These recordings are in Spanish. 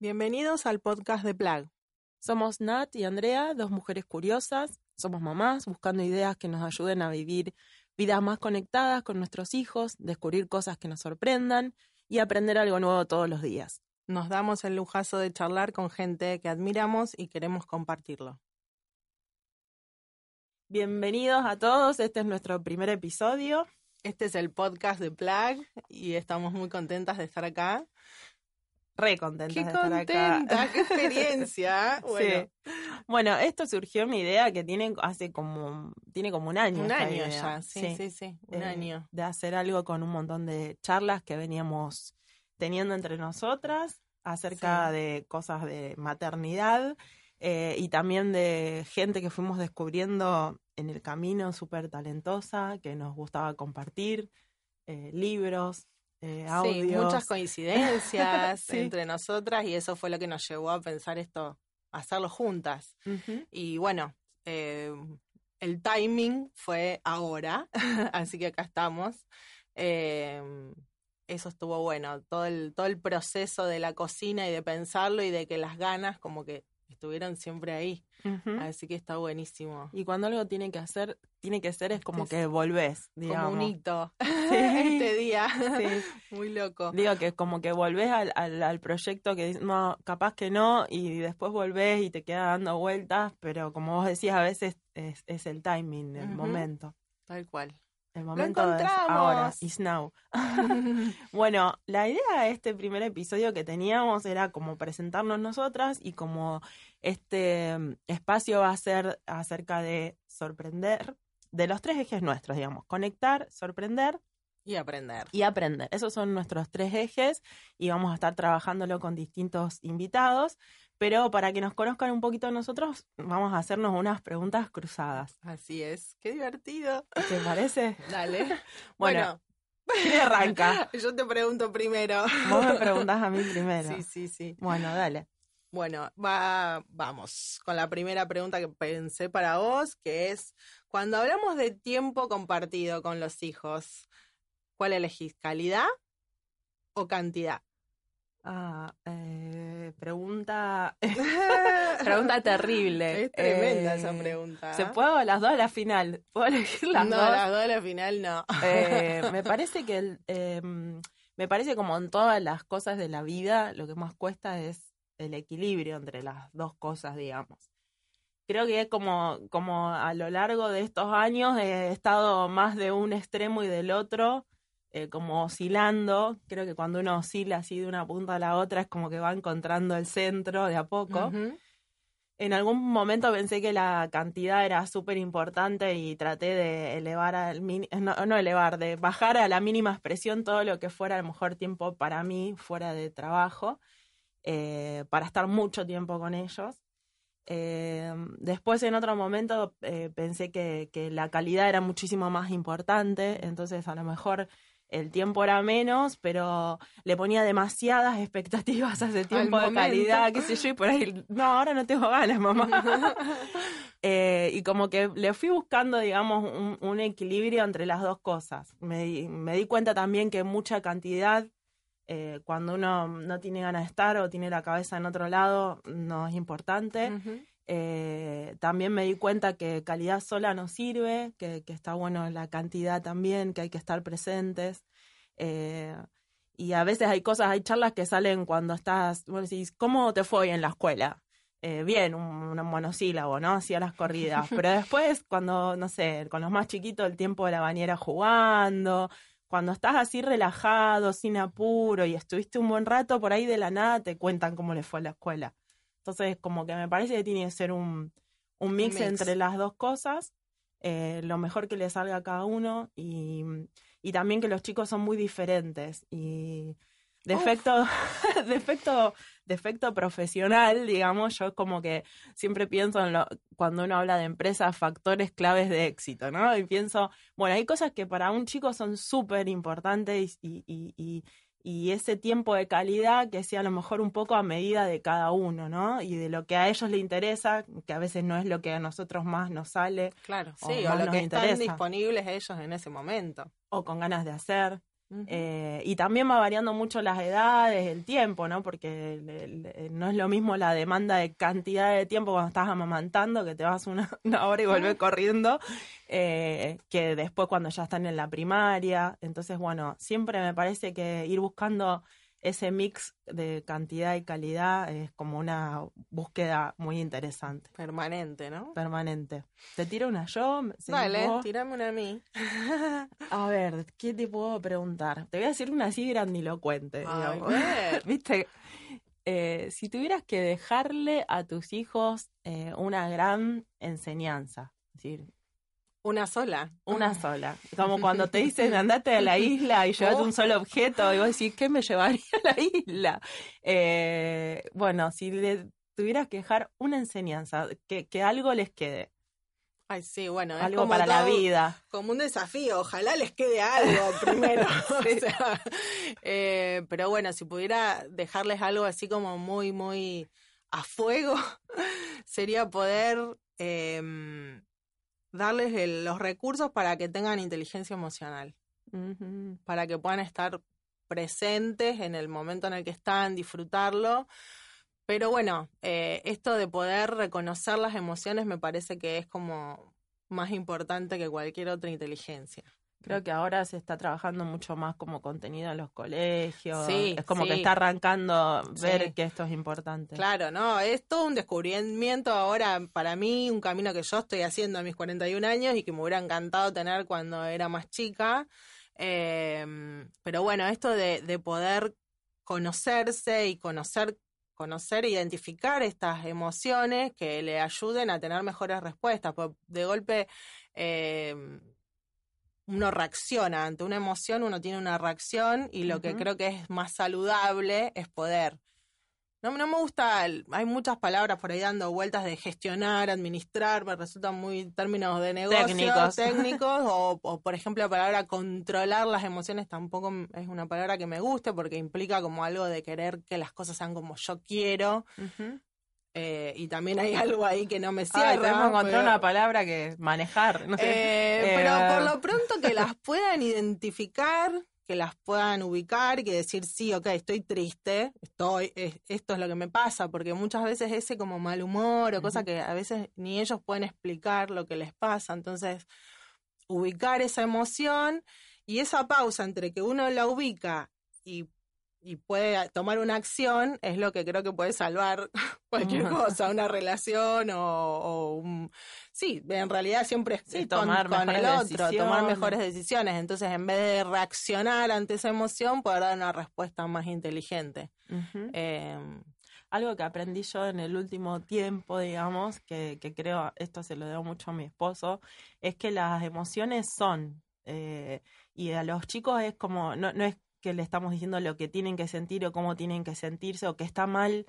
Bienvenidos al podcast de Plag. Somos Nat y Andrea, dos mujeres curiosas. Somos mamás buscando ideas que nos ayuden a vivir vidas más conectadas con nuestros hijos, descubrir cosas que nos sorprendan y aprender algo nuevo todos los días. Nos damos el lujazo de charlar con gente que admiramos y queremos compartirlo. Bienvenidos a todos, este es nuestro primer episodio. Este es el podcast de Plag y estamos muy contentas de estar acá. Re contentas ¡Qué de estar contenta! acá. ¡Qué experiencia! Bueno, Sí. Bueno, esto surgió mi idea que tiene hace como tiene como un año. un año idea. ya, sí, sí, sí, un eh, año. De hacer algo con un montón de charlas que veníamos teniendo entre nosotras acerca Sí. de cosas de maternidad eh, y también de gente que fuimos descubriendo en el camino súper talentosa, que nos gustaba compartir, eh, libros, eh, Sí, muchas coincidencias Sí. entre nosotras y eso fue lo que nos llevó a pensar esto, a hacerlo juntas. Y bueno, eh, el timing fue ahora, así que acá estamos. Eh, eso estuvo bueno, todo el, todo el proceso de la cocina y de pensarlo y de que las ganas como que estuvieron siempre ahí. Así que está buenísimo. Y cuando algo tiene que hacer, tiene que ser, es como Este que volvés, digamos. Como un hito este día. Sí. Muy loco. Digo que como que volvés al, al, al proyecto que dices, no, capaz que no, y después volvés y te queda dando vueltas, pero como vos decías, a veces es, es el timing, el momento. Tal cual. El momento es encontramos! ahora, is now. bueno, la idea de este primer episodio que teníamos era como presentarnos nosotras y como este mm, espacio va a ser acerca de sorprender, de los tres ejes nuestros, digamos, conectar, sorprender y aprender. y aprender. Esos son nuestros tres ejes y vamos a estar trabajándolo con distintos invitados. Pero para que nos conozcan un poquito nosotros, vamos a hacernos unas preguntas cruzadas. Así es. Qué divertido. ¿Te parece? Dale. Bueno, bueno ¿quién arranca? Yo te pregunto primero. Vos me preguntás a mí primero. Sí, sí, sí. Bueno, dale. Bueno, va, vamos con la primera pregunta que pensé para vos, que es, cuando hablamos de tiempo compartido con los hijos, ¿cuál elegís? ¿Calidad o cantidad? Ah, eh, pregunta, pregunta terrible. Es tremenda Eh, esa pregunta. ¿Se puedo las dos a la final? ¿Puedo elegir las no, dos? las dos al final no. Eh, me parece que el, eh, me parece como en todas las cosas de la vida lo que más cuesta es el equilibrio entre las dos cosas, digamos. Creo que como, como a lo largo de estos años he estado más de un extremo y del otro, eh, como oscilando. Creo que cuando uno oscila así de una punta a la otra es como que va encontrando el centro de a poco. En algún momento pensé que la cantidad era súper importante y traté de elevar al no, no elevar, de bajar a la mínima expresión todo lo que fuera el mejor tiempo para mí fuera de trabajo, eh, para estar mucho tiempo con ellos. Eh, después en otro momento eh, pensé que, que la calidad era muchísimo más importante, entonces a lo mejor el tiempo era menos, pero le ponía demasiadas expectativas a ese tiempo de calidad, qué sé yo, y por ahí, no, ahora no tengo ganas, mamá. Eh, y como que le fui buscando, digamos, un, un equilibrio entre las dos cosas. Me, di- me di cuenta también que mucha cantidad, eh, cuando uno no tiene ganas de estar o tiene la cabeza en otro lado, no es importante. Ujú. Eh, también me di cuenta que calidad sola no sirve, que, que está bueno la cantidad también, que hay que estar presentes. Eh, y a veces hay cosas, hay charlas que salen cuando estás, vos decís, ¿cómo te fue hoy en la escuela? Eh, bien, un, un monosílabo, ¿no? Hacía las corridas. Pero después, cuando, no sé, con los más chiquitos, el tiempo de la bañera jugando, cuando estás así relajado, sin apuro y estuviste un buen rato, por ahí de la nada te cuentan cómo le fue a la escuela. Entonces, como que me parece que tiene que ser un, un mix, mix. entre las dos cosas, eh, lo mejor que le salga a cada uno y, y también que los chicos son muy diferentes y defecto, defecto, defecto profesional, digamos, yo como que siempre pienso en lo, cuando uno habla de empresas, factores claves de éxito, ¿no? Y pienso, bueno, hay cosas que para un chico son súper importantes y, y, y, y ese tiempo de calidad que sea a lo mejor un poco a medida de cada uno, ¿no? Y de lo que a ellos les interesa, que a veces no es lo que a nosotros más nos sale Claro, O sí, o lo que están interesa. disponibles ellos en ese momento. o con ganas de hacer. Eh, y también va variando mucho las edades, el tiempo, ¿no? Porque no es lo mismo la demanda de cantidad de tiempo cuando estás amamantando, que te vas una, hora y vuelves corriendo, eh, que después cuando ya están en la primaria. Entonces, bueno, siempre me parece que ir buscando ese mix de cantidad y calidad es como una búsqueda muy interesante. Permanente, ¿no? Permanente. ¿Te tiro una yo? Vale, tirame una a mí. a ver, ¿qué te puedo preguntar? Te voy a decir una así grandilocuente. A ver. ¿Viste? Eh, si tuvieras que dejarle a tus hijos eh, una gran enseñanza, es decir, una sola. Una sola. Como cuando te dicen andate a la isla y llevate un oh. solo objeto y vos decís, ¿qué me llevaría a la isla? Eh, bueno, si le tuvieras que dejar una enseñanza, que, que algo les quede. Ay, sí, bueno, es algo para la vida. Como un desafío, ojalá les quede algo primero. Eh, pero bueno, si pudiera dejarles algo así como muy, muy a fuego, sería poder em, darles los recursos para que tengan inteligencia emocional, para que puedan estar presentes en el momento en el que están, disfrutarlo. Pero bueno, eh, esto de poder reconocer las emociones me parece que es como más importante que cualquier otra inteligencia. Creo que ahora se está trabajando mucho más como contenido en los colegios. Sí, es como que está arrancando ver que esto es importante. Claro, no, es todo un descubrimiento ahora para mí, un camino que yo estoy haciendo a mis 41 años y que me hubiera encantado tener cuando era más chica. Em, pero bueno, esto de, de poder conocerse y conocer conocer e identificar estas emociones que le ayuden a tener mejores respuestas. de golpe eh, uno reacciona ante una emoción, uno tiene una reacción y lo que creo que es más saludable es poder. No, no me gusta, hay muchas palabras por ahí dando vueltas de gestionar, administrar, me resultan muy términos de negocio, técnicos, técnicos o, o, por ejemplo la palabra controlar las emociones tampoco es una palabra que me guste porque implica como algo de querer que las cosas sean como yo quiero. Eh, y también hay algo ahí que no me cierra. Ay, tenemos que encontrar una palabra que manejar. No sé. Eh, pero eh, por lo pronto que las puedan identificar, que las puedan ubicar que decir, sí, ok, estoy triste, estoy, esto es lo que me pasa, porque muchas veces ese como mal humor o cosa que a veces ni ellos pueden explicar lo que les pasa. Entonces, ubicar esa emoción y esa pausa entre que uno la ubica y y puede tomar una acción, es lo que creo que puede salvar cualquier cosa, una relación o, un... Sí, en realidad siempre es tomar con, el otro, tomar mejores decisiones. Entonces, en vez de reaccionar ante esa emoción, poder dar una respuesta más inteligente. Em, algo que aprendí yo en el último tiempo, digamos, que, que creo, esto se lo debo mucho a mi esposo, es que las emociones son... Eh, y a los chicos es como, no, no es que le estamos diciendo lo que tienen que sentir o cómo tienen que sentirse o que está mal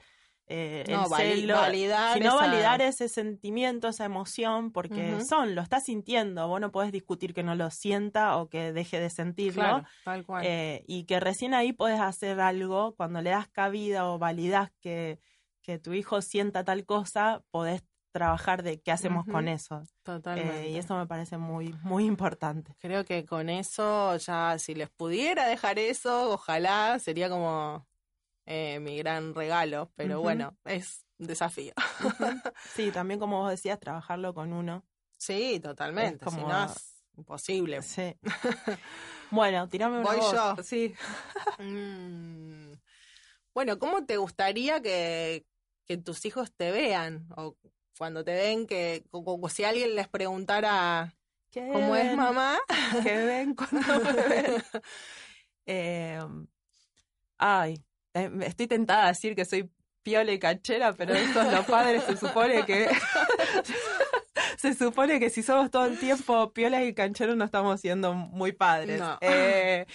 eh, no, validar sino validar ese sentimiento, esa emoción, porque son, lo está sintiendo, vos no podés discutir que no lo sienta o que deje de sentirlo, tal cual. Eh, y que recién ahí podés hacer algo, cuando le das cabida o validas que, que tu hijo sienta tal cosa, podés trabajar de qué hacemos con eso. Totalmente. Eh, y eso me parece muy, muy importante. Creo que con eso ya, si les pudiera dejar eso, ojalá sería como eh, mi gran regalo, pero bueno, es un desafío. Sí, también como vos decías, trabajarlo con uno. Sí, totalmente. como... Si no es imposible. Sí. bueno, tirame una Voy yo. Sí. Mm. Bueno, ¿cómo te gustaría que, que tus hijos te vean? O cuando te ven, que como si alguien les preguntara cómo es mamá. Que ven cuando me ven. Em, ay, em, estoy tentada a decir que soy piola y canchera, pero estos los padres se supone que... se supone que si somos todo el tiempo piolas y cancheros no estamos siendo muy padres. No. Eh,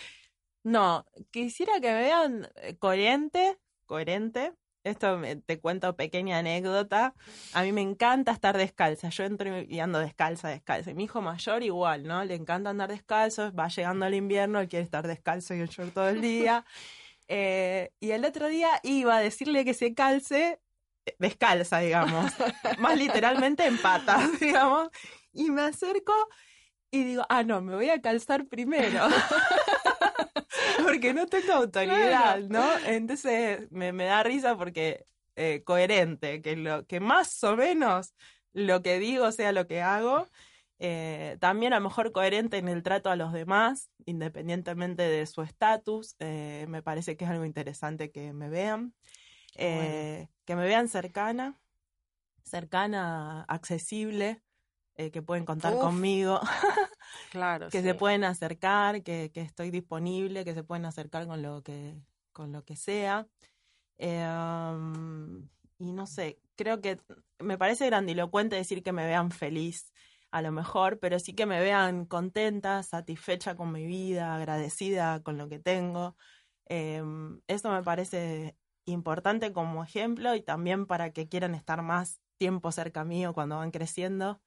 no, quisiera que me vean eh, coherente, coherente, esto te cuento pequeña anécdota. A mí me encanta estar descalza. Yo entro y ando descalza, descalza. Y mi hijo mayor igual, ¿no? Le encanta andar descalzo. Va llegando el invierno, él quiere estar descalzo y en short todo el día. Eh, y el otro día iba a decirle que se calce eh, descalza, digamos. Más literalmente en patas, digamos. Y me acerco y digo, ah, no, me voy a calzar primero. porque no tengo autoridad, ¿no? Entonces me, me, da risa porque eh, coherente, que, lo, que más o menos lo que digo sea lo que hago. Eh, también a lo mejor coherente en el trato a los demás, independientemente de su estatus. Eh, me parece que es algo interesante que me vean. Que me vean cercana, cercana, accesible, que pueden contar conmigo. claro. que se pueden acercar, que, que, estoy disponible, que se pueden acercar con lo que, con lo que sea. Em, y no sé, creo que me parece grandilocuente decir que me vean feliz, a lo mejor, pero sí que me vean contenta, satisfecha con mi vida, agradecida con lo que tengo. Em, eso me parece importante como ejemplo y también para que quieran estar más tiempo cerca mío cuando van creciendo.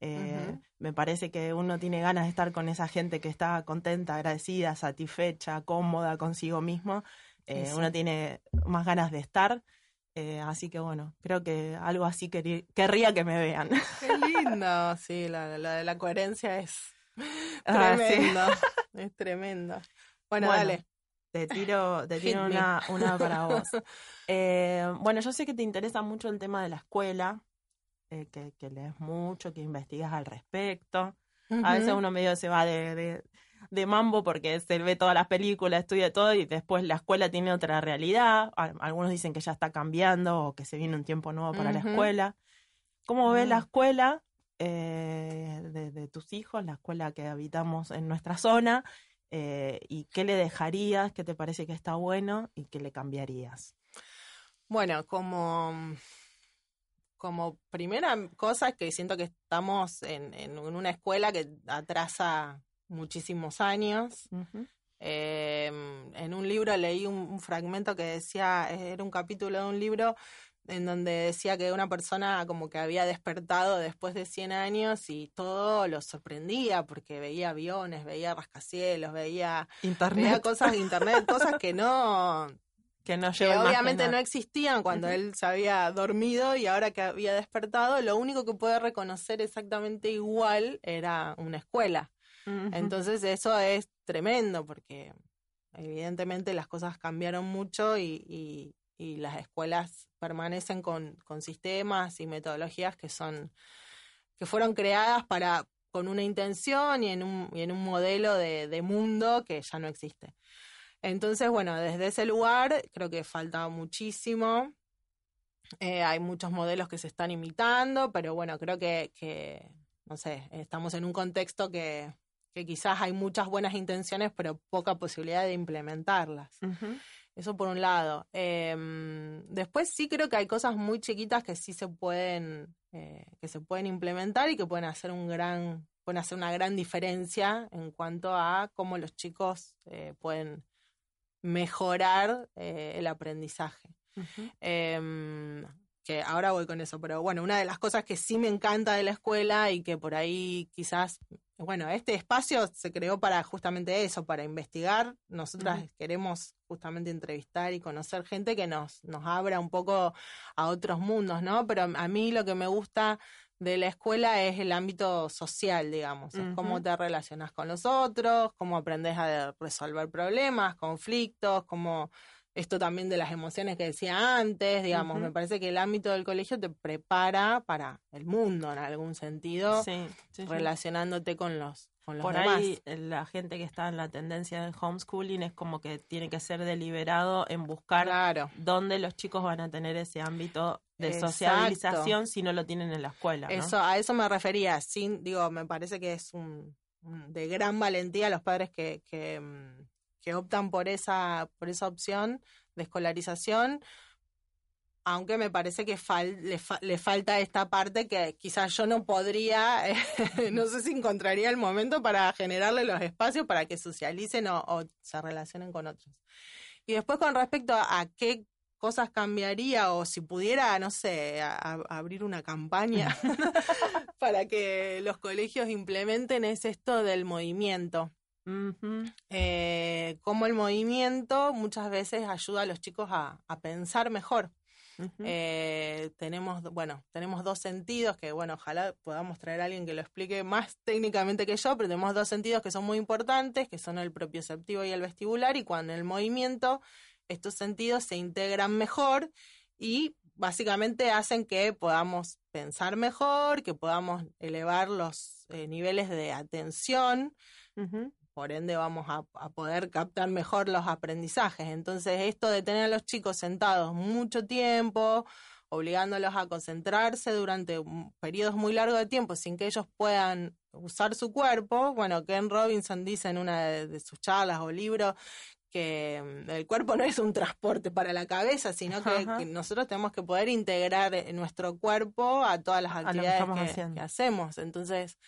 Eh, me parece que uno tiene ganas de estar con esa gente que está contenta, agradecida, satisfecha, cómoda consigo mismo. Eh, uno tiene más ganas de estar. Eh, así que bueno, creo que algo así querría que me vean. Qué lindo, sí, la, de la coherencia es ah, tremendo, es tremendo. Bueno, dale. Te tiro, te tiro una, una, para vos. Bueno, yo sé que te interesa mucho el tema de la escuela, que, que, lees mucho, que investigas al respecto. A veces uno medio se va de, de mambo porque se ve todas las películas, estudia todo y después la escuela tiene otra realidad. Algunos dicen que ya está cambiando o que se viene un tiempo nuevo para la escuela. ¿Cómo ves la ah. escuela eh, de, tus hijos, la escuela que habitamos en nuestra zona? Eh, ¿Y qué le dejarías? ¿Qué te parece que está bueno? ¿Y qué le cambiarías? Bueno, como, como primera cosa que siento que estamos en, en una escuela que atrasa muchísimos años. Em, en un libro leí un, fragmento que decía, era un capítulo de un libro en donde decía que una persona como que había despertado después de 100 años y todo lo sorprendía porque veía aviones, veía rascacielos, veía, internet. cosas de internet, cosas que no que no obviamente no existían cuando él se había dormido y ahora que había despertado, lo único que puede reconocer exactamente igual era una escuela. Entonces eso es tremendo porque evidentemente las cosas cambiaron mucho y, y, las escuelas permanecen con, con, sistemas y metodologías que son que fueron creadas para con una intención y en un, y en un modelo de, de mundo que ya no existe. Entonces, bueno, desde ese lugar creo que falta muchísimo. Eh, hay muchos modelos que se están imitando, pero bueno, creo que, que, no sé, estamos en un contexto que, que quizás hay muchas buenas intenciones, pero poca posibilidad de implementarlas. Eso por un lado. Em, después sí creo que hay cosas muy chiquitas que sí se pueden, eh, que se pueden implementar y que pueden hacer un gran, pueden hacer una gran diferencia en cuanto a cómo los chicos eh, pueden mejorar eh, el aprendizaje que ahora voy con eso, pero bueno, una de las cosas que sí me encanta de la escuela y que por ahí quizás, bueno, este espacio se creó para justamente eso, para investigar. Nosotras queremos justamente entrevistar y conocer gente que nos, nos abra un poco a otros mundos, ¿no? Pero a mí lo que me gusta de la escuela es el ámbito social, digamos, es cómo te relacionas con los otros, cómo aprendes a resolver problemas, conflictos, cómo esto también de las emociones que decía antes, digamos, me parece que el ámbito del colegio te prepara para el mundo en algún sentido, relacionándote con los con los Por ahí la gente que está en la tendencia del homeschooling es como que tiene que ser deliberado en buscar dónde los chicos van a tener ese ámbito de socialización si no lo tienen en la escuela. Eso, a eso me refería. Sin, digo, me parece que es un, de gran valentía los padres que, que, mm, que optan por esa, por esa opción de escolarización, aunque me parece que le, falta esta parte que quizás yo no podría, no sé si encontraría el momento para generarle los espacios para que socialicen o, se relacionen con otros. Y después con respecto a, qué cosas cambiaría o si pudiera, no sé, abrir una campaña para que los colegios implementen es esto del movimiento. Eh, como el movimiento muchas veces ayuda a los chicos a, pensar mejor. Eh, tenemos, bueno, tenemos dos sentidos que, bueno, ojalá podamos traer a alguien que lo explique más técnicamente que yo, pero tenemos dos sentidos que son muy importantes, que son el propioceptivo y el vestibular, y cuando el movimiento estos sentidos se integran mejor y básicamente hacen que podamos pensar mejor, que podamos elevar los eh, niveles de atención, por ende vamos a, poder captar mejor los aprendizajes. Entonces, esto de tener a los chicos sentados mucho tiempo, obligándolos a concentrarse durante periodos muy largos de tiempo sin que ellos puedan usar su cuerpo, bueno, Ken Robinson dice en una de, sus charlas o libros que mm, el cuerpo no es un transporte para la cabeza, sino que, nosotros tenemos que poder integrar nuestro cuerpo a todas las actividades que, hacemos. Entonces,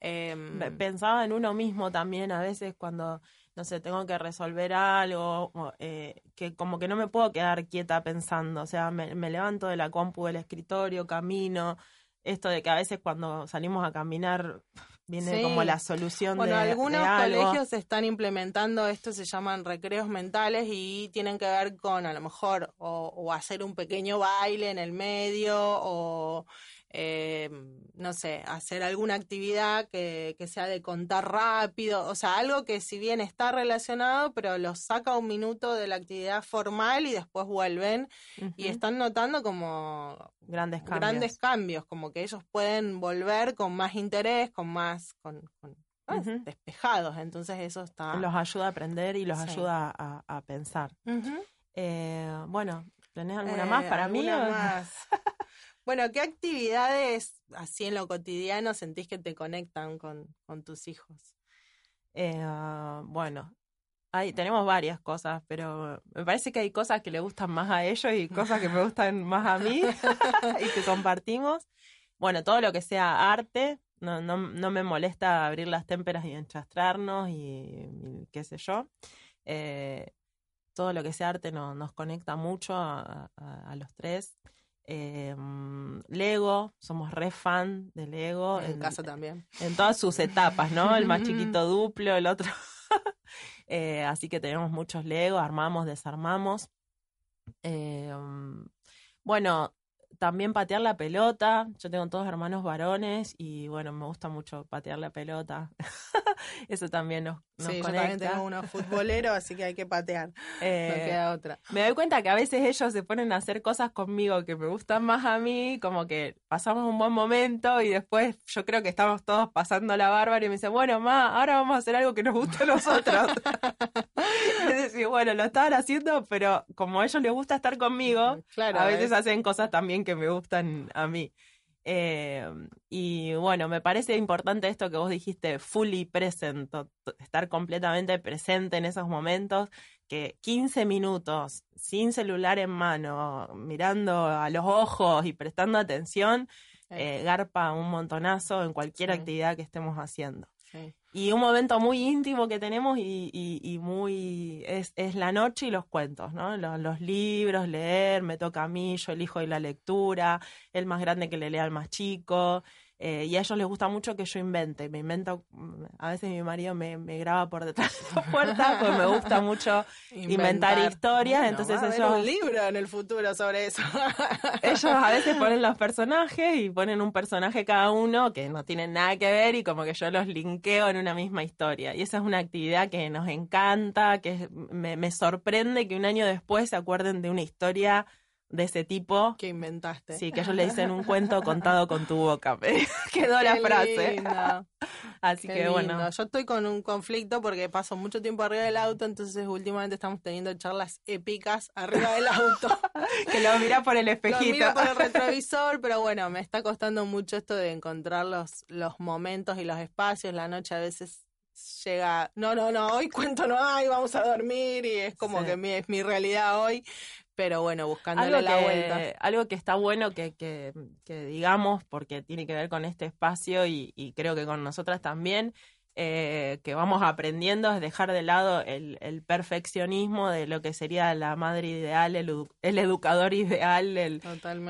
Em, Pensaba en uno mismo también a veces cuando, no sé, tengo que resolver algo, eh, que como que no me puedo quedar quieta pensando, o sea, me, levanto de la compu del escritorio, camino, esto de que a veces cuando salimos a caminar viene como la solución bueno, algunos colegios están implementando esto se llaman recreos mentales y tienen que ver con a lo mejor o hacer un pequeño baile en el medio o eh, no sé, hacer alguna actividad que, sea de contar rápido, o sea, algo que si bien está relacionado, pero los saca un minuto de la actividad formal y después vuelven y están notando como grandes cambios. grandes cambios, como que ellos pueden volver con más interés, con más, con, despejados, entonces eso está... Los ayuda a aprender y los ayuda a, pensar. Eh, bueno, ¿tenés alguna más para eh, mí? Más. Bueno, ¿qué actividades así en lo cotidiano sentís que te conectan con, tus hijos? Eh, bueno, hay, tenemos varias cosas, pero me parece que hay cosas que le gustan más a ellos y cosas que me gustan más a mí y que compartimos. Bueno, todo lo que sea arte, no, no, no me molesta abrir las témperas y enchastrarnos y, qué sé yo. Eh, todo lo que sea arte nos conecta mucho a los tres. Eh, Lego, somos re fan de Lego. En, casa también. En todas sus etapas, ¿no? El más chiquito duplo, el otro. eh, así que tenemos muchos Lego, armamos, desarmamos. Eh, bueno, también patear la pelota. Yo tengo todos hermanos varones y bueno, me gusta mucho patear la pelota. Eso también nos, nos sí, Yo también tengo unos futboleros, así que hay que patear. no eh, queda otra. Me doy cuenta que a veces ellos se ponen a hacer cosas conmigo que me gustan más a mí, como que pasamos un buen momento y después yo creo que estamos todos pasando la bárbara y me dicen, bueno, ma, ahora vamos a hacer algo que nos guste a nosotros. es decir, bueno, lo estaban haciendo, pero como a ellos les gusta estar conmigo, a veces hacen cosas también que me gustan a mí. Eh, y bueno, me parece importante esto que vos dijiste, fully present, estar completamente presente en esos momentos, que 15 minutos sin celular en mano, mirando a los ojos y prestando atención, eh, garpa un montonazo en cualquier actividad que estemos haciendo. Y un momento muy íntimo que tenemos y, y, muy es, es, la noche y los cuentos, ¿no? Los, libros, leer, me toca a mí, yo elijo la lectura, el más grande que le lea al más chico, eh, y a ellos les gusta mucho que yo invente. Me invento, a veces mi marido me, graba por detrás de la puerta, porque me gusta mucho inventar, historias. entonces va ellos. un libro en el futuro sobre eso. ellos a veces ponen los personajes y ponen un personaje cada uno que no tienen nada que ver y como que yo los linkeo en una misma historia. Y esa es una actividad que nos encanta, que me, me sorprende que un año después se acuerden de una historia de ese tipo. Que inventaste. Sí, que ellos le dicen un cuento contado con tu boca. Quedó la frase. Así que bueno. Yo estoy con un conflicto porque paso mucho tiempo arriba del auto, entonces últimamente estamos teniendo charlas épicas arriba del auto. que lo mira por el espejito. Lo mira por el retrovisor, pero bueno, me está costando mucho esto de encontrar los, los momentos y los espacios. La noche a veces llega, no, no, no, hoy cuento no hay, vamos a dormir y es como que mi, es mi realidad hoy, pero bueno, buscándole la vuelta. Algo que está bueno que, que, digamos, porque tiene que ver con este espacio y, creo que con nosotras también, eh, que vamos aprendiendo es dejar de lado el, perfeccionismo de lo que sería la madre ideal, el, educador ideal, el,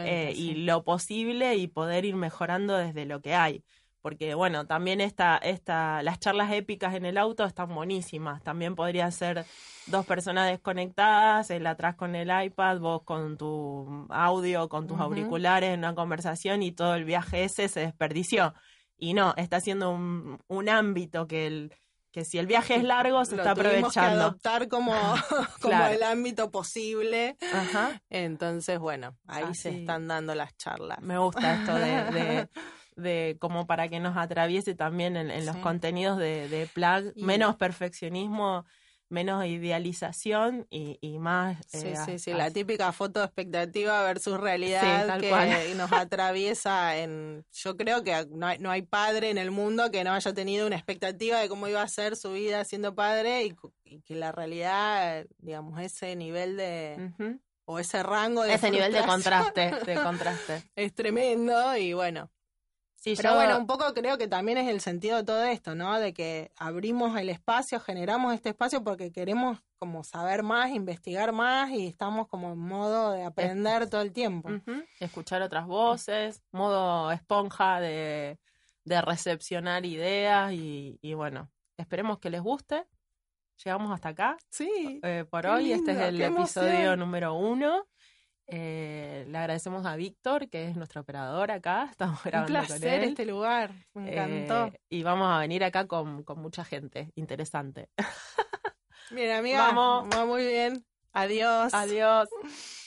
eh, y lo posible y poder ir mejorando desde lo que hay porque bueno, también esta, esta, las charlas épicas en el auto están buenísimas. También podría ser dos personas desconectadas, él atrás con el iPad, vos con tu audio, con tus auriculares en una conversación y todo el viaje ese se desperdició. Y no, está siendo un, un ámbito que el que si el viaje es largo se está aprovechando. Que adoptar como, como el ámbito posible. Ajá. Entonces, bueno, ahí se están dando las charlas. Me gusta esto de de como para que nos atraviese también en, los contenidos de, de Plug, menos perfeccionismo, menos idealización y, y más... Sí, eh, sí, sí, la típica foto de expectativa versus realidad que nos atraviesa en... Yo creo que no hay, no hay padre en el mundo que no haya tenido una expectativa de cómo iba a ser su vida siendo padre y, que la realidad, digamos, ese nivel de... O ese rango de... Ese nivel de contraste, de contraste. es tremendo y bueno, pero bueno, un poco creo que también es el sentido de todo esto, ¿no? De que abrimos el espacio, generamos este espacio porque queremos como saber más, investigar más y estamos como en modo de aprender todo el tiempo. Escuchar otras voces, modo esponja de, de recepcionar ideas y, y, bueno, esperemos que les guste. Llegamos hasta acá. Sí. Eh, por hoy, este es el episodio número uno. Eh, le agradecemos a Víctor, que es nuestro operador acá. Estamos grabando Un placer este lugar, me encantó. Eh, y vamos a venir acá con, con mucha gente interesante. Bien, amiga. Vamos. Va muy bien. Adiós. Adiós.